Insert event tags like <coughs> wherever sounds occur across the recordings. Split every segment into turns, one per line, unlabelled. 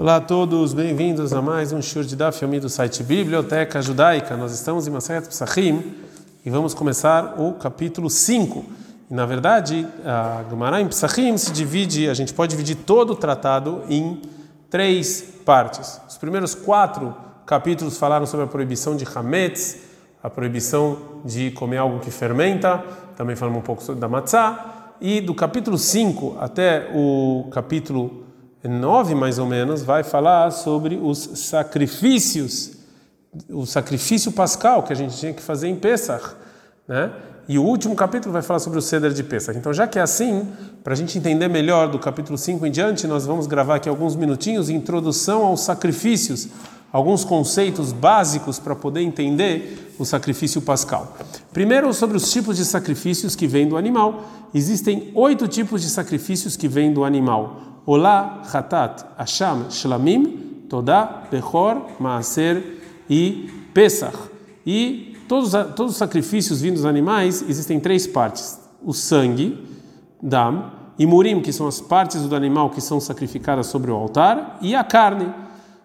Olá a todos, bem-vindos a mais um show de Daf Yomi do site Biblioteca Judaica. Nós estamos em Masayat Psachim e vamos começar o capítulo 5. E, na verdade, a Gemara em Psachim se divide, a gente pode dividir todo o tratado em três partes. Os primeiros quatro capítulos falaram sobre a proibição de Hametz, a proibição de comer algo que fermenta, também falamos um pouco sobre da matzah, e do capítulo 5 até o capítulo 9, mais ou menos, vai falar sobre os sacrifícios, o sacrifício pascal que a gente tinha que fazer em Pesach, né? E o último capítulo vai falar sobre o ceder de Pesach. Então, já que é assim, para a gente entender melhor do capítulo 5 em diante, nós vamos gravar aqui alguns minutinhos de introdução aos sacrifícios, alguns conceitos básicos para poder entender o sacrifício pascal. Primeiro, sobre os tipos de sacrifícios que vêm do animal. Existem oito tipos de sacrifícios que vêm do animal. Olá, Hatat, Asham, Shlamim, Todá, Bechor, Maaser e Pesach. E todos, todos os sacrifícios vindos dos animais existem três partes: o sangue, Dam, e Murim, que são as partes do animal que são sacrificadas sobre o altar, e a carne.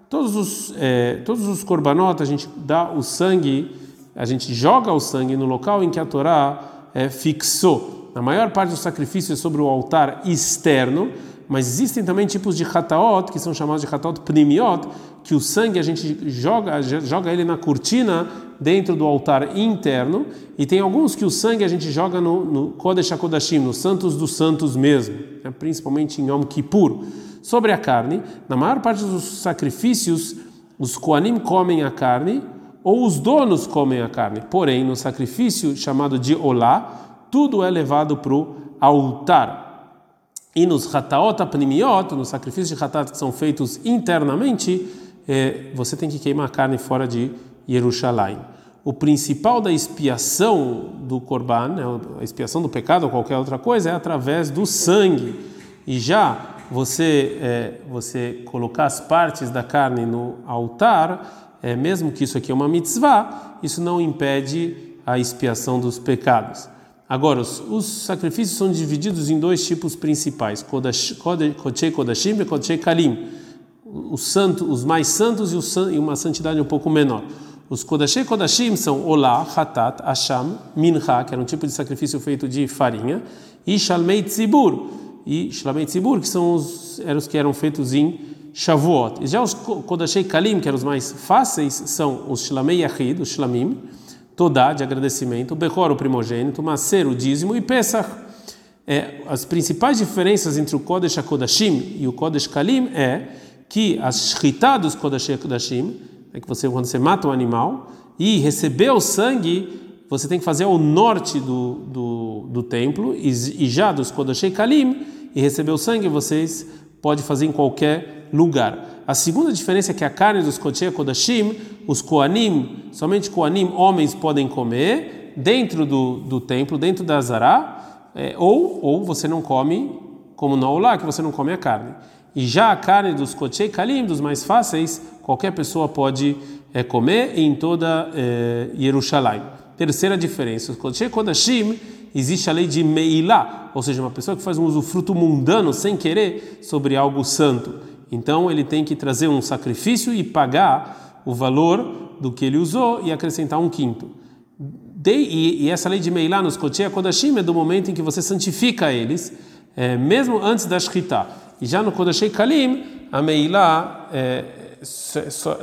Todos os, eh, todos os korbanot, a gente dá o sangue, a gente joga o sangue no local em que a Torá eh, fixou. A maior parte do sacrifício é sobre o altar externo, mas existem também tipos de hataot, que são chamados de hataot pnimiot, que o sangue a gente joga, joga ele na cortina dentro do altar interno, e tem alguns que o sangue a gente joga no, no Kodesh HaKodashim, Santos dos Santos mesmo, né? principalmente em Yom Kippur. Sobre a carne, na maior parte dos sacrifícios, os Koanim comem a carne, ou os donos comem a carne. Porém, no sacrifício chamado de Olá, tudo é levado para o altar. E nos hataot apnimiot, nos sacrifícios de hatat que são feitos internamente, é, você tem que queimar a carne fora de Jerusalém. O principal da expiação do korban, né, a expiação do pecado ou qualquer outra coisa, é através do sangue. E já você é, você colocar as partes da carne no altar, é, mesmo que isso aqui é uma mitzvah, isso não impede a expiação dos pecados. Agora, os, os, sacrifícios são divididos em dois tipos principais: Kodshei Kodashim e Kalim. Os, santo, os mais santos e, e, uma santidade um pouco menor. Os Kodashei Kodashim são Olá, Hatat, Asham, Minha, que era um tipo de sacrifício feito de farinha, e Shalmei Tzibur, e Shalmei Tzibur, que são os, eram os que eram feitos em Shavuot. E já os Kodashei Kalim, que eram os mais fáceis, são os Shlamei Yahid, os Shlamim, Todá, de agradecimento, o Bechor, o primogênito, Maser, o dízimo e Pesach. É, as principais diferenças entre o Kodesh HaKodashim e o Kodesh Kalim é que as Shritá dos Kodesh HaKodashim, é que você, quando você mata um animal e receber o sangue, você tem que fazer ao norte do, do, do templo, e, e já dos Kodesh Kalim, e receber o sangue, vocês podem fazer em qualquer lugar. A segunda diferença é que a carne dos Kodesh Kodashim, os Koanim, somente Koanim, homens, podem comer dentro do, do templo, dentro da Zará, é, ou, ou você não come, como no Olá, que você não come a carne. E já a carne dos Kodesh Kalim, dos mais fáceis, qualquer pessoa pode é, comer em toda é, Jerusalém. Terceira diferença, os Kodesh Kodashim, existe a lei de Meilá, ou seja, uma pessoa que faz um usufruto mundano sem querer sobre algo santo. Então ele tem que trazer um sacrifício e pagar o valor do que ele usou e acrescentar um quinto. De, e, e, essa lei de Meilá nos Kotia Kodashim é do momento em que você santifica eles, é, mesmo antes da Shkita. E já no Kodashei Kalim, a Meilá, é,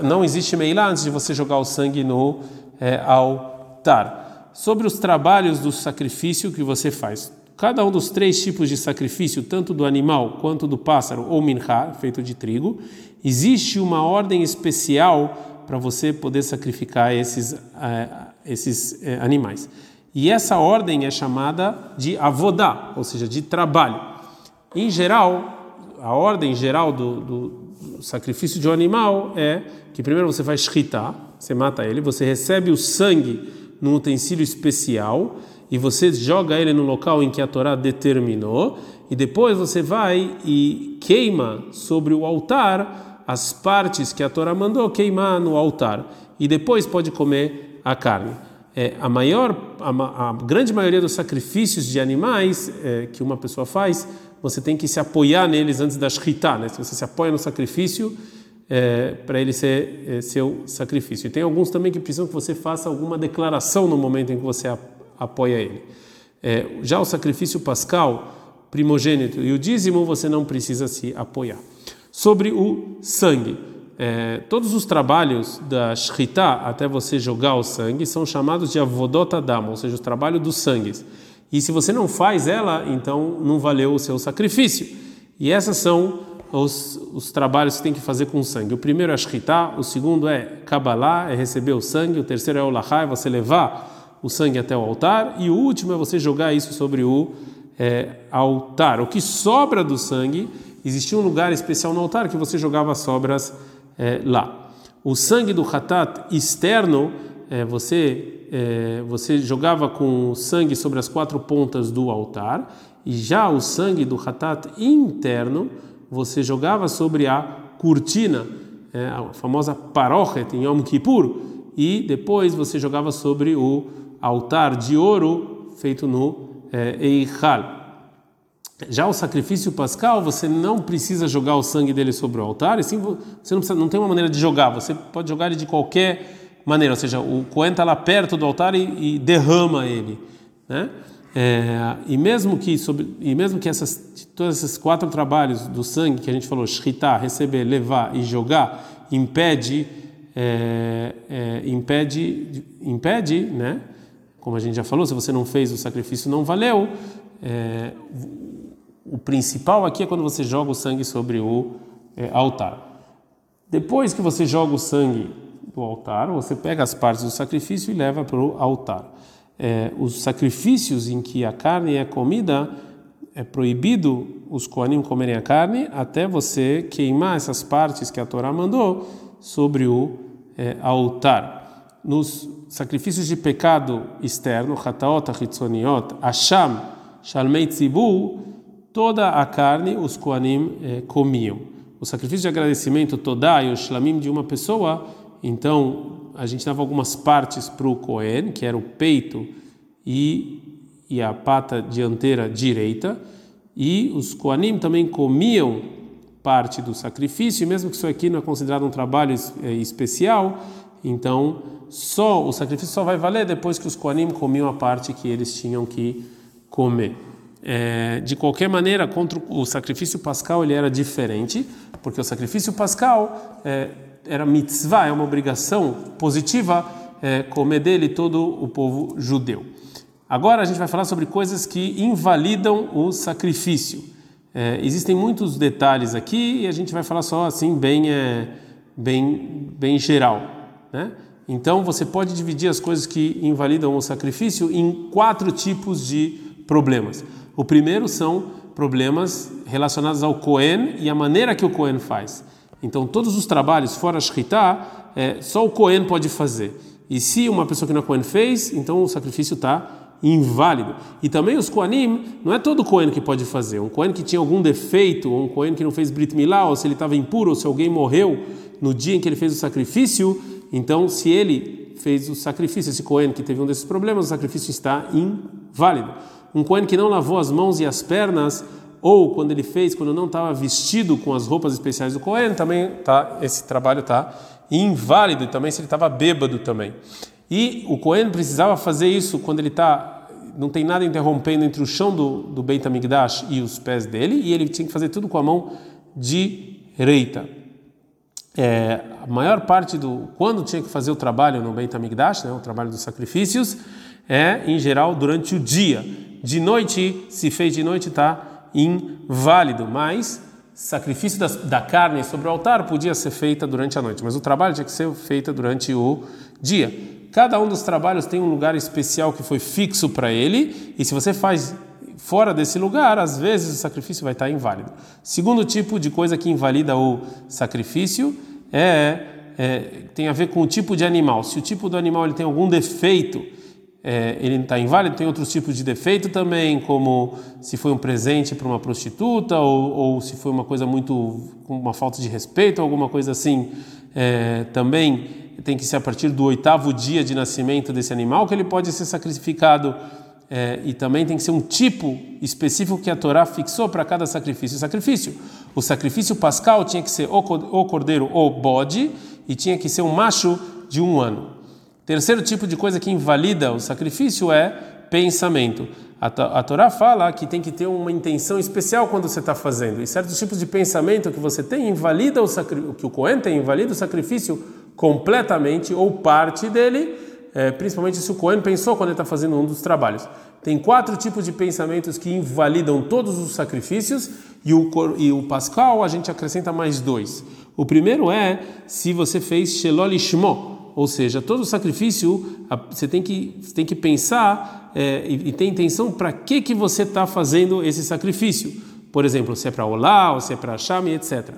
não existe Meilá antes de você jogar o sangue no é, altar. Sobre os trabalhos do sacrifício que você faz. Cada um dos três tipos de sacrifício, tanto do animal quanto do pássaro ou minha, feito de trigo, existe uma ordem especial para você poder sacrificar esses, uh, esses uh, animais. E essa ordem é chamada de avodá, ou seja, de trabalho. Em geral, a ordem geral do, do, do sacrifício de um animal é que primeiro você vai shritar, você mata ele, você recebe o sangue num utensílio especial e você joga ele no local em que a Torá determinou, e depois você vai e queima sobre o altar as partes que a Torá mandou queimar no altar, e depois pode comer a carne. É, a maior, a, a, grande maioria dos sacrifícios de animais é, que uma pessoa faz, você tem que se apoiar neles antes da shkita, né? Se você se apoia no sacrifício, é, para ele ser é, seu sacrifício. E tem alguns também que precisam que você faça alguma declaração no momento em que você apoia ele. É, já o sacrifício pascal, primogênito e o dízimo, você não precisa se apoiar. Sobre o sangue, é, todos os trabalhos da Shritá, até você jogar o sangue, são chamados de avodot adam, ou seja, os trabalhos dos sangues. E se você não faz ela, então não valeu o seu sacrifício. E essas são os, os trabalhos que tem que fazer com o sangue. O primeiro é Shritá, o segundo é Kabbalah, é receber o sangue, o terceiro é o Lahá, é você levar o sangue até o altar, e o último é você jogar isso sobre o é, altar. O que sobra do sangue, existia um lugar especial no altar que você jogava sobras é, lá. O sangue do Hatat externo, é, você, é, você jogava com sangue sobre as quatro pontas do altar, e já o sangue do Hatat interno, você jogava sobre a cortina, é, a famosa parochet em Yom Kippur, e depois você jogava sobre o altar de ouro feito no é, Eichal. Já o sacrifício pascal, você não precisa jogar o sangue dele sobre o altar, e sim você não, precisa, não tem uma maneira de jogar, você pode jogar ele de qualquer maneira, ou seja, o Cohen está lá perto do altar e, e derrama ele. Né? É, e mesmo que sobre, e mesmo que essas todos esses quatro trabalhos do sangue que a gente falou, shritar, receber, levar e jogar, impede é, é, impede impede, né? Como a gente já falou, se você não fez o sacrifício não valeu. É, o principal aqui é quando você joga o sangue sobre o é, altar. Depois que você joga o sangue do altar, você pega as partes do sacrifício e leva para o altar. É, os sacrifícios em que a carne é comida, é proibido os coanim comerem a carne até você queimar essas partes que a Torá mandou sobre o é, altar. Nos sacrifícios de pecado externo, hataot, hitzoniot, asham, shalmei tzibu, toda a carne os Koanim eh, comiam. O sacrifício de agradecimento, Todá e o Shlamim de uma pessoa, então a gente dava algumas partes para o Kohen, que era o peito e, e a pata dianteira direita, e os Koanim também comiam parte do sacrifício, e mesmo que isso aqui não é considerado um trabalho eh, especial, então só o sacrifício só vai valer depois que os Koanim comiam a parte que eles tinham que comer. É, de qualquer maneira, contra o sacrifício pascal ele era diferente, porque o sacrifício pascal é, era mitzvah, é uma obrigação positiva é, comer dele todo o povo judeu. Agora a gente vai falar sobre coisas que invalidam o sacrifício. É, existem muitos detalhes aqui e a gente vai falar só assim bem é, bem bem geral, né? Então você pode dividir as coisas que invalidam o sacrifício em quatro tipos de problemas. O primeiro são problemas relacionados ao Cohen e a maneira que o Cohen faz. Então, todos os trabalhos fora Shritá, é, só o Cohen pode fazer. E se uma pessoa que não é Cohen fez, então o sacrifício está inválido. E também os Kohanim, não é todo Cohen que pode fazer. Um Cohen que tinha algum defeito, ou um Cohen que não fez Brit Milá, ou se ele estava impuro, ou se alguém morreu no dia em que ele fez o sacrifício, então se ele fez o sacrifício, esse Cohen que teve um desses problemas, o sacrifício está inválido um Cohen que não lavou as mãos e as pernas, ou quando ele fez, quando não estava vestido com as roupas especiais do Cohen, também tá, esse trabalho está inválido, e também se ele estava bêbado também. E o Cohen precisava fazer isso quando ele está não tem nada interrompendo entre o chão do, do Beit e os pés dele, e ele tinha que fazer tudo com a mão direita. É, a maior parte do quando tinha que fazer o trabalho no Beit HaMikdash, né, o trabalho dos sacrifícios, é em geral durante o dia. De noite, se fez de noite, está inválido, mas sacrifício da, carne sobre o altar podia ser feita durante a noite, mas o trabalho tinha que ser feito durante o dia. Cada um dos trabalhos tem um lugar especial que foi fixo para ele, e se você faz fora desse lugar, às vezes o sacrifício vai estar inválido. Segundo tipo de coisa que invalida o sacrifício é, é tem a ver com o tipo de animal. Se o tipo do animal ele tem algum defeito, é, ele está inválido, tem outros tipos de defeito também, como se foi um presente para uma prostituta ou, ou, se foi uma coisa muito com uma falta de respeito, alguma coisa assim. É, também tem que ser a partir do oitavo dia de nascimento desse animal que ele pode ser sacrificado. É, e também tem que ser um tipo específico que a Torá fixou para cada sacrifício. Sacrifício O sacrifício pascal tinha que ser ou cordeiro ou bode e tinha que ser um macho de um ano. Terceiro tipo de coisa que invalida o sacrifício é pensamento. A Torá fala que tem que ter uma intenção especial quando você está fazendo. E certos tipos de pensamento que você tem invalida o sacrifício, que o Cohen tem invalida o sacrifício completamente ou parte dele, é, principalmente se o Cohen pensou quando ele está fazendo um dos trabalhos. Tem quatro tipos de pensamentos que invalidam todos os sacrifícios e o, e o Pascal a gente acrescenta mais dois. O primeiro é se você fez Shelolishmo, ou seja, todo sacrifício você tem que, você tem que pensar é, e, e ter intenção para que, que você está fazendo esse sacrifício. Por exemplo, se é para Olá, ou se é para Shami, etc.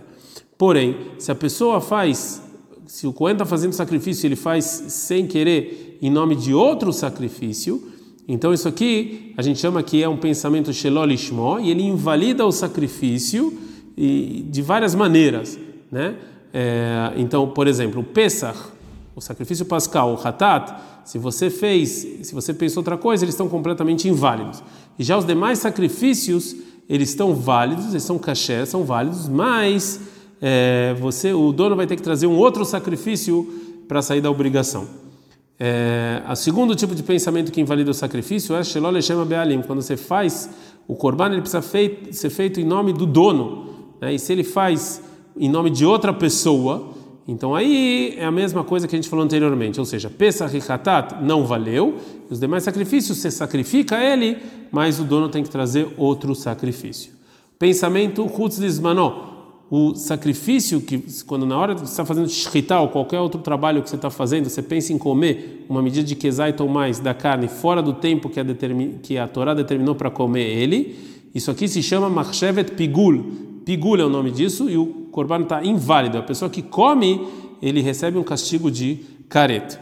Porém, se a pessoa faz, se o Cohen está fazendo sacrifício, ele faz sem querer em nome de outro sacrifício, então isso aqui a gente chama que é um pensamento shelolishmo e ele invalida o sacrifício e, de várias maneiras, né? É, então, por exemplo, o Pesach, o sacrifício pascal, o Hatat, se você fez, se você pensou outra coisa, eles estão completamente inválidos. E já os demais sacrifícios, eles estão válidos, eles são cachê, são válidos, mas é, você, o dono vai ter que trazer um outro sacrifício para sair da obrigação. É, o segundo tipo de pensamento que invalida o sacrifício é Shelol Shema Bealim. Quando você faz o korban, ele precisa ser feito em nome do dono. Né? E se ele faz em nome de outra pessoa, então aí é a mesma coisa que a gente falou anteriormente. Ou seja, Pesach e Hatat não valeu. Os demais sacrifícios, você sacrifica ele, mas o dono tem que trazer outro sacrifício. Pensamento Chutz Lismanó o sacrifício que quando na hora que você está fazendo shritá ou qualquer outro trabalho que você está fazendo, você pensa em comer uma medida de quesait ou mais da carne fora do tempo que a, determin, que a Torá determinou para comer ele, isso aqui se chama marchevet pigul. Pigul é o nome disso e o corban está inválido. A pessoa que come, ele recebe um castigo de caret.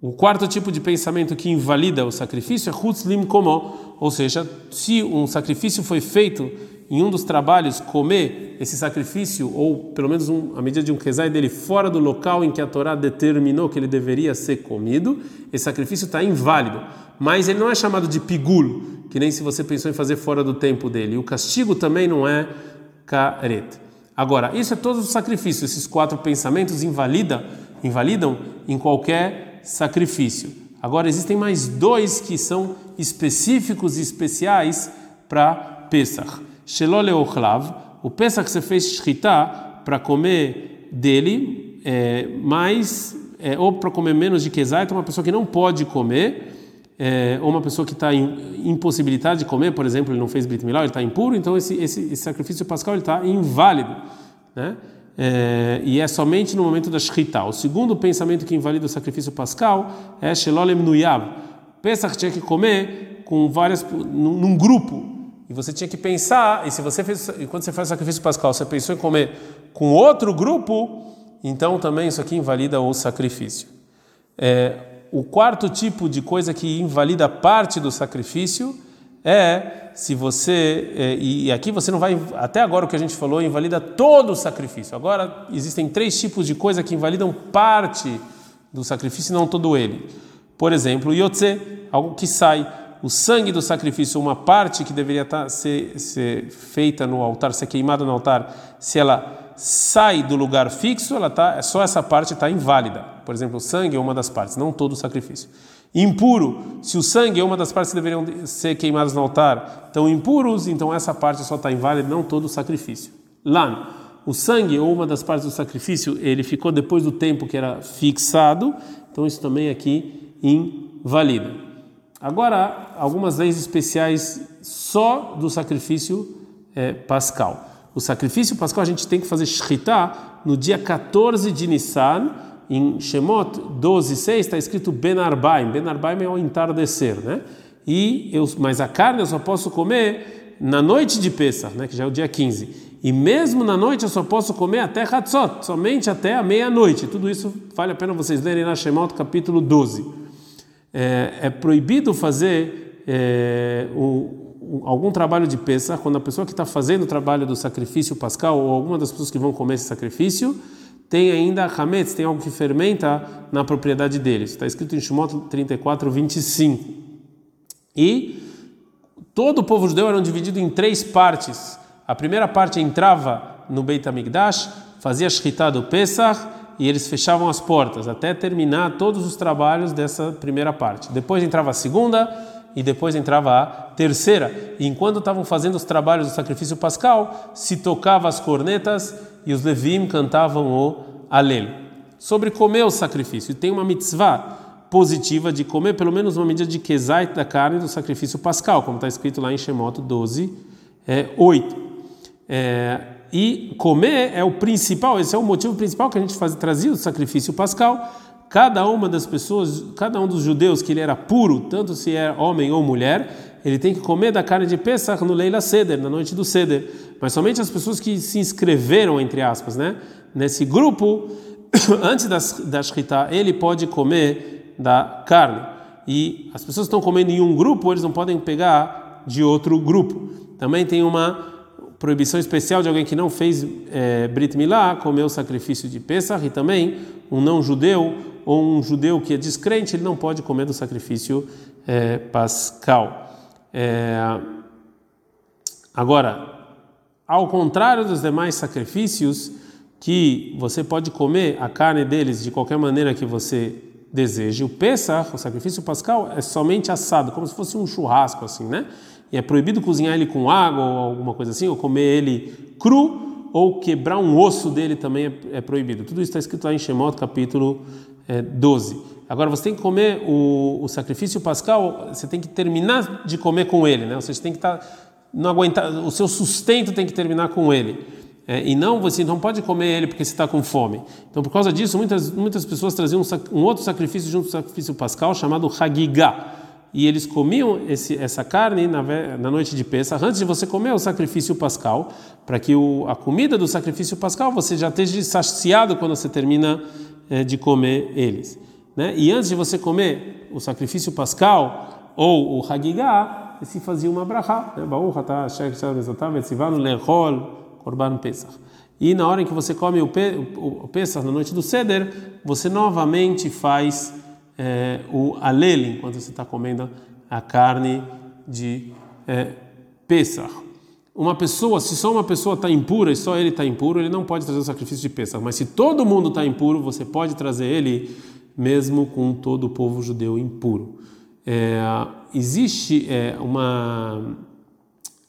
O quarto tipo de pensamento que invalida o sacrifício é hutzlim komó, ou seja, se um sacrifício foi feito em um dos trabalhos comer esse sacrifício, ou pelo menos um, a medida de um kezai dele, fora do local em que a Torá determinou que ele deveria ser comido, esse sacrifício está inválido. Mas ele não é chamado de pigul, que nem se você pensou em fazer fora do tempo dele. O castigo também não é karet. Agora, isso é todos os sacrifícios, esses quatro pensamentos invalida, invalidam em qualquer sacrifício. Agora, existem mais dois que são específicos e especiais para Pesach. Shelole o Pesach você fez shritá para comer dele, é, mais, é, ou para comer menos de kezait, uma pessoa que não pode comer, é, ou uma pessoa que está impossibilitada de comer, por exemplo, ele não fez brit milá, ele está impuro, então esse, esse, esse sacrifício pascal está inválido, né? É, e é somente no momento da shritá. O segundo pensamento que invalida o sacrifício pascal é shelolem nuyav. Pesach tinha que comer com várias num, num grupo e você tinha que pensar, e se você fez, e quando você faz o sacrifício pascal, você pensou em comer com outro grupo, então também isso aqui invalida o sacrifício. É, o quarto tipo de coisa que invalida parte do sacrifício é se você é, e aqui você não vai até agora o que a gente falou invalida todo o sacrifício. Agora existem três tipos de coisa que invalidam parte do sacrifício, não todo ele. Por exemplo, yotze, algo que sai o sangue do sacrifício, uma parte que deveria estar, tá, ser, ser feita no altar, ser queimada no altar, se ela sai do lugar fixo, ela tá, só essa parte está inválida. Por exemplo, o sangue é uma das partes, não todo o sacrifício. Impuro, se o sangue é uma das partes que deveriam ser queimadas no altar, estão impuros, então essa parte só está inválida, não todo o sacrifício. Lan, o sangue ou uma das partes do sacrifício, ele ficou depois do tempo que era fixado, então isso também aqui invalida. Agora, algumas leis especiais só do sacrifício é, pascal. O sacrifício pascal a gente tem que fazer shritá no dia 14 de Nissan, em Shemot 12:6 está escrito Ben Arbaim. Ben Arbaim é o entardecer, né? E eu, mas a carne eu só posso comer na noite de Pesach, né, que já é o dia 15. E mesmo na noite eu só posso comer até Hatzot, somente até a meia-noite. Tudo isso vale a pena vocês lerem na Shemot capítulo 12 é, é proibido fazer é, o, algum trabalho de peça quando a pessoa que está fazendo o trabalho do sacrifício pascal ou alguma das pessoas que vão comer esse sacrifício tem ainda hametz, tem algo que fermenta na propriedade deles. Está escrito em Shemot 34, 25. E todo o povo judeu era dividido em três partes A primeira parte entrava no Beit HaMikdash, fazia Shritá do Pesach e eles fechavam as portas até terminar todos os trabalhos dessa primeira parte. Depois entrava a segunda e depois entrava a terceira. E enquanto estavam fazendo os trabalhos do sacrifício pascal, se tocava as cornetas e os levim cantavam o Alel. Sobre comer o sacrifício, tem uma mitzvah positiva de comer pelo menos uma medida de kezait da carne do sacrifício pascal, como está escrito lá em Shemot 12, é, 8. É, e comer é o principal, esse é o motivo principal que a gente faz, trazia o sacrifício pascal. Cada uma das pessoas, cada um dos judeus que ele era puro, tanto se é homem ou mulher, ele tem que comer da carne de Pesach no Leila Seder, na noite do Seder. Mas somente as pessoas que se inscreveram, entre aspas, né, nesse grupo, <coughs> antes da, da Shritá, ele pode comer da carne. E as pessoas que estão comendo em um grupo, eles não podem pegar de outro grupo. Também tem uma proibição especial de alguém que não fez é, Brit Milá comer o sacrifício de Pesach e também um não judeu ou um judeu que é descrente ele não pode comer do sacrifício é, pascal. É, agora, ao contrário dos demais sacrifícios que você pode comer a carne deles de qualquer maneira que você deseje, o Pesach, o sacrifício pascal, é somente assado, como se fosse um churrasco assim, né? E é proibido cozinhar ele com água ou alguma coisa assim, ou comer ele cru, ou quebrar um osso dele também é, é proibido. Tudo isso está escrito lá em Shemot, capítulo é, 12. Agora você tem que comer o, o, sacrifício pascal, você tem que terminar de comer com ele, né? Ou seja, você tem que estar tá, não aguentar, o seu sustento tem que terminar com ele. É, e não você não pode comer ele porque você está com fome. Então, por causa disso, muitas, muitas pessoas traziam um, um outro sacrifício junto ao sacrifício pascal chamado Hagigah e eles comiam esse, essa carne na, na, noite de Pesach, antes de você comer o sacrifício pascal, para que o, a comida do sacrifício pascal você já esteja saciado quando você termina é, de comer eles. Né? E antes de você comer o sacrifício pascal ou o Hagigah, se fazia uma brachá. Né? E na hora em que você come o, o, o Pesach, na noite do Seder, você novamente faz é, o alele, enquanto você está comendo a carne de é, Pesach. Uma pessoa, se só uma pessoa está impura e só ele está impuro, ele não pode trazer o sacrifício de Pesach. Mas se todo mundo está impuro, você pode trazer ele, mesmo com todo o povo judeu impuro. É, existe é, uma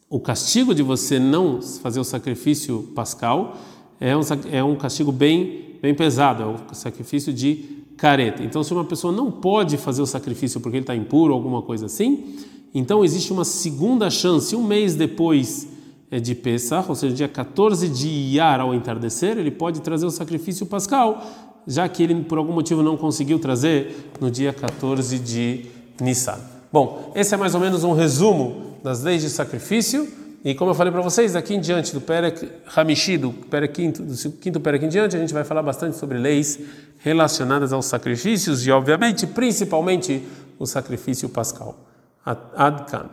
o castigo de você não fazer o sacrifício pascal é um, é um castigo bem bem pesado, é o sacrifício de careta. Então, se uma pessoa não pode fazer o sacrifício porque ele está impuro alguma coisa assim, então existe uma segunda chance, um mês depois é, de Pesach, ou seja, dia 14 de Iyar ao entardecer, ele pode trazer o sacrifício pascal, já que ele por algum motivo não conseguiu trazer no dia 14 de Nissan. Bom, esse é mais ou menos um resumo das leis de sacrifício. E como eu falei para vocês, daqui em diante do Perek Hamishi, do, Perek quinto, do quinto Perek em diante, a gente vai falar bastante sobre leis relacionadas aos sacrifícios e, obviamente, principalmente o sacrifício pascal. Ad, ad